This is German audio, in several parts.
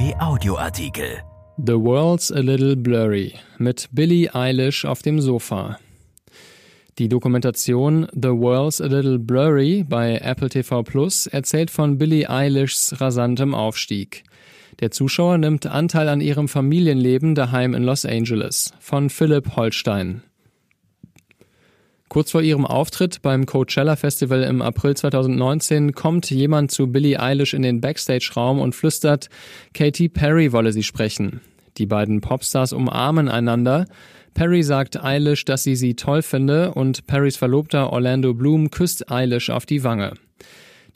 RP Audioartikel. The World's a Little Blurry mit Billie Eilish auf dem Sofa. Die Dokumentation The World's a Little Blurry bei Apple TV Plus erzählt von Billie Eilishs rasantem Aufstieg. Der Zuschauer nimmt Anteil an ihrem Familienleben daheim in Los Angeles von Philipp Holstein. Kurz vor ihrem Auftritt beim Coachella Festival im April 2019 kommt jemand zu Billie Eilish in den Backstage-Raum und flüstert, Katy Perry wolle sie sprechen. Die beiden Popstars umarmen einander. Perry sagt Eilish, dass sie sie toll finde und Perrys Verlobter Orlando Bloom küsst Eilish auf die Wange.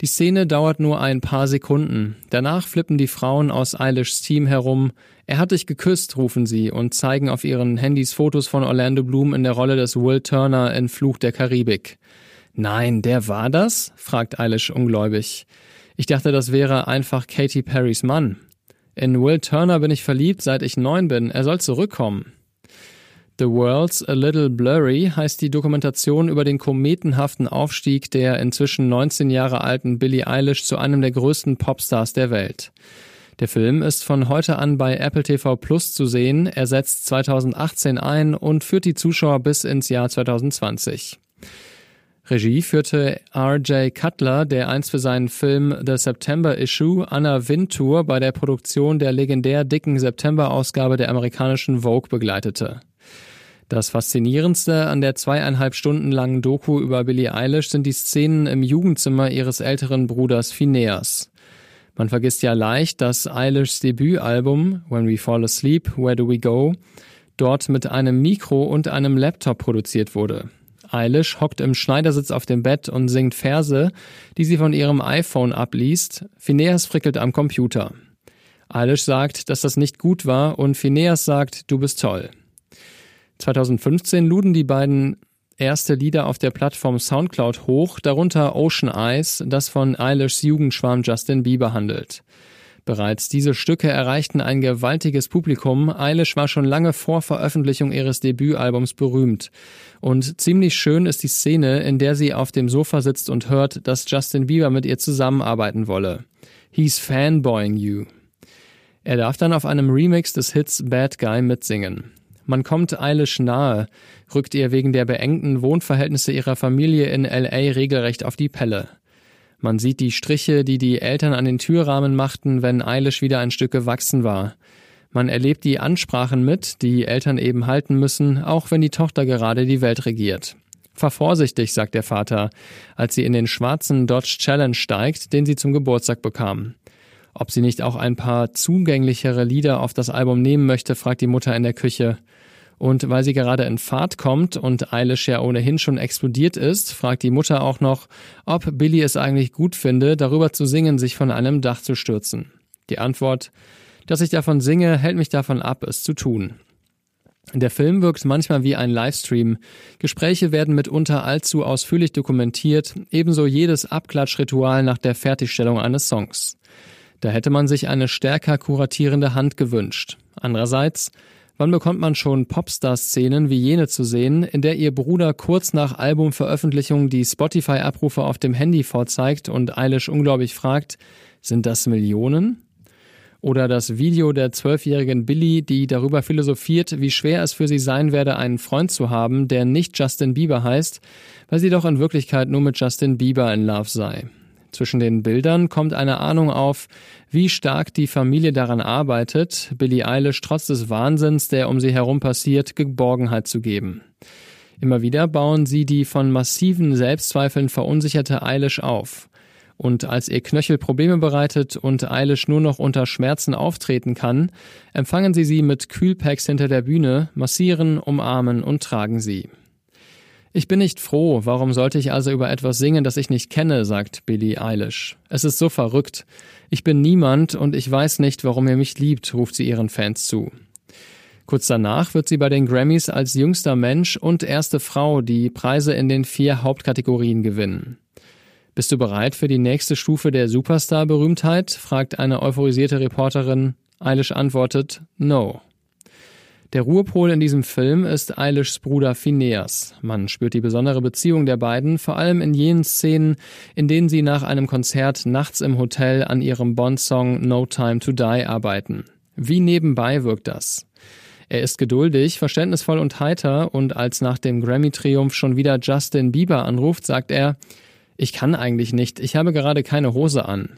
Die Szene dauert nur ein paar Sekunden. Danach flippen die Frauen aus Eilishs Team herum. Er hat dich geküsst, rufen sie und zeigen auf ihren Handys Fotos von Orlando Bloom in der Rolle des Will Turner in Fluch der Karibik. Nein, der war das? fragt Eilish ungläubig. Ich dachte, das wäre einfach Katy Perrys Mann. In Will Turner bin ich verliebt, seit ich neun bin. Er soll zurückkommen. The World's a Little Blurry heißt die Dokumentation über den kometenhaften Aufstieg der inzwischen 19 Jahre alten Billie Eilish zu einem der größten Popstars der Welt. Der Film ist von heute an bei Apple TV Plus zu sehen, er setzt 2018 ein und führt die Zuschauer bis ins Jahr 2020. Regie führte R.J. Cutler, der einst für seinen Film The September Issue Anna Wintour bei der Produktion der legendär dicken September-Ausgabe der amerikanischen Vogue begleitete. Das Faszinierendste an der zweieinhalb Stunden langen Doku über Billie Eilish sind die Szenen im Jugendzimmer ihres älteren Bruders Phineas. Man vergisst ja leicht, dass Eilishs Debütalbum When We Fall Asleep, Where Do We Go dort mit einem Mikro und einem Laptop produziert wurde. Eilish hockt im Schneidersitz auf dem Bett und singt Verse, die sie von ihrem iPhone abliest. Phineas frickelt am Computer. Eilish sagt, dass das nicht gut war und Phineas sagt, du bist toll. 2015 luden die beiden erste Lieder auf der Plattform Soundcloud hoch, darunter Ocean Eyes, das von Eilishs Jugendschwarm Justin Bieber handelt. Bereits diese Stücke erreichten ein gewaltiges Publikum. Eilish war schon lange vor Veröffentlichung ihres Debütalbums berühmt. Und ziemlich schön ist die Szene, in der sie auf dem Sofa sitzt und hört, dass Justin Bieber mit ihr zusammenarbeiten wolle. He's fanboying you. Er darf dann auf einem Remix des Hits Bad Guy mitsingen. Man kommt Eilish nahe, rückt ihr wegen der beengten Wohnverhältnisse ihrer Familie in LA regelrecht auf die Pelle. Man sieht die Striche, die die Eltern an den Türrahmen machten, wenn Eilish wieder ein Stück gewachsen war. Man erlebt die Ansprachen mit, die Eltern eben halten müssen, auch wenn die Tochter gerade die Welt regiert. Fahr vorsichtig, sagt der Vater, als sie in den schwarzen Dodge Challenge steigt, den sie zum Geburtstag bekam. Ob sie nicht auch ein paar zugänglichere Lieder auf das Album nehmen möchte, fragt die Mutter in der Küche. Und weil sie gerade in Fahrt kommt und Eilish ja ohnehin schon explodiert ist, fragt die Mutter auch noch, ob Billy es eigentlich gut finde, darüber zu singen, sich von einem Dach zu stürzen. Die Antwort, dass ich davon singe, hält mich davon ab, es zu tun. Der Film wirkt manchmal wie ein Livestream. Gespräche werden mitunter allzu ausführlich dokumentiert, ebenso jedes Abklatschritual nach der Fertigstellung eines Songs. Da hätte man sich eine stärker kuratierende Hand gewünscht. Andererseits, wann bekommt man schon Popstar-Szenen wie jene zu sehen, in der ihr Bruder kurz nach Albumveröffentlichung die Spotify-Abrufe auf dem Handy vorzeigt und Eilish unglaublich fragt, sind das Millionen? Oder das Video der zwölfjährigen Billy, die darüber philosophiert, wie schwer es für sie sein werde, einen Freund zu haben, der nicht Justin Bieber heißt, weil sie doch in Wirklichkeit nur mit Justin Bieber in Love sei. Zwischen den Bildern kommt eine Ahnung auf, wie stark die Familie daran arbeitet, Billie Eilish trotz des Wahnsinns, der um sie herum passiert, Geborgenheit zu geben. Immer wieder bauen sie die von massiven Selbstzweifeln verunsicherte Eilish auf. Und als ihr Knöchel Probleme bereitet und Eilish nur noch unter Schmerzen auftreten kann, empfangen sie sie mit Kühlpacks hinter der Bühne, massieren, umarmen und tragen sie. Ich bin nicht froh, warum sollte ich also über etwas singen, das ich nicht kenne, sagt Billie Eilish. Es ist so verrückt. Ich bin niemand und ich weiß nicht, warum ihr mich liebt, ruft sie ihren Fans zu. Kurz danach wird sie bei den Grammys als jüngster Mensch und erste Frau die Preise in den vier Hauptkategorien gewinnen. Bist du bereit für die nächste Stufe der Superstar-Berühmtheit? fragt eine euphorisierte Reporterin. Eilish antwortet No. Der Ruhepol in diesem Film ist Eilishs Bruder Phineas. Man spürt die besondere Beziehung der beiden, vor allem in jenen Szenen, in denen sie nach einem Konzert nachts im Hotel an ihrem Bond-Song No Time to Die arbeiten. Wie nebenbei wirkt das? Er ist geduldig, verständnisvoll und heiter und als nach dem Grammy-Triumph schon wieder Justin Bieber anruft, sagt er, ich kann eigentlich nicht, ich habe gerade keine Hose an.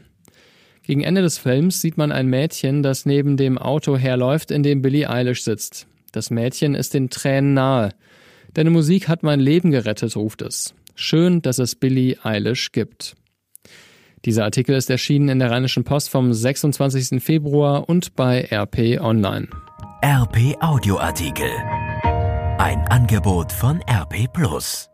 Gegen Ende des Films sieht man ein Mädchen, das neben dem Auto herläuft, in dem Billie Eilish sitzt. Das Mädchen ist den Tränen nahe. Deine Musik hat mein Leben gerettet, ruft es. Schön, dass es Billie Eilish gibt. Dieser Artikel ist erschienen in der Rheinischen Post vom 26. Februar und bei RP Online. RP Audioartikel. Ein Angebot von RP Plus.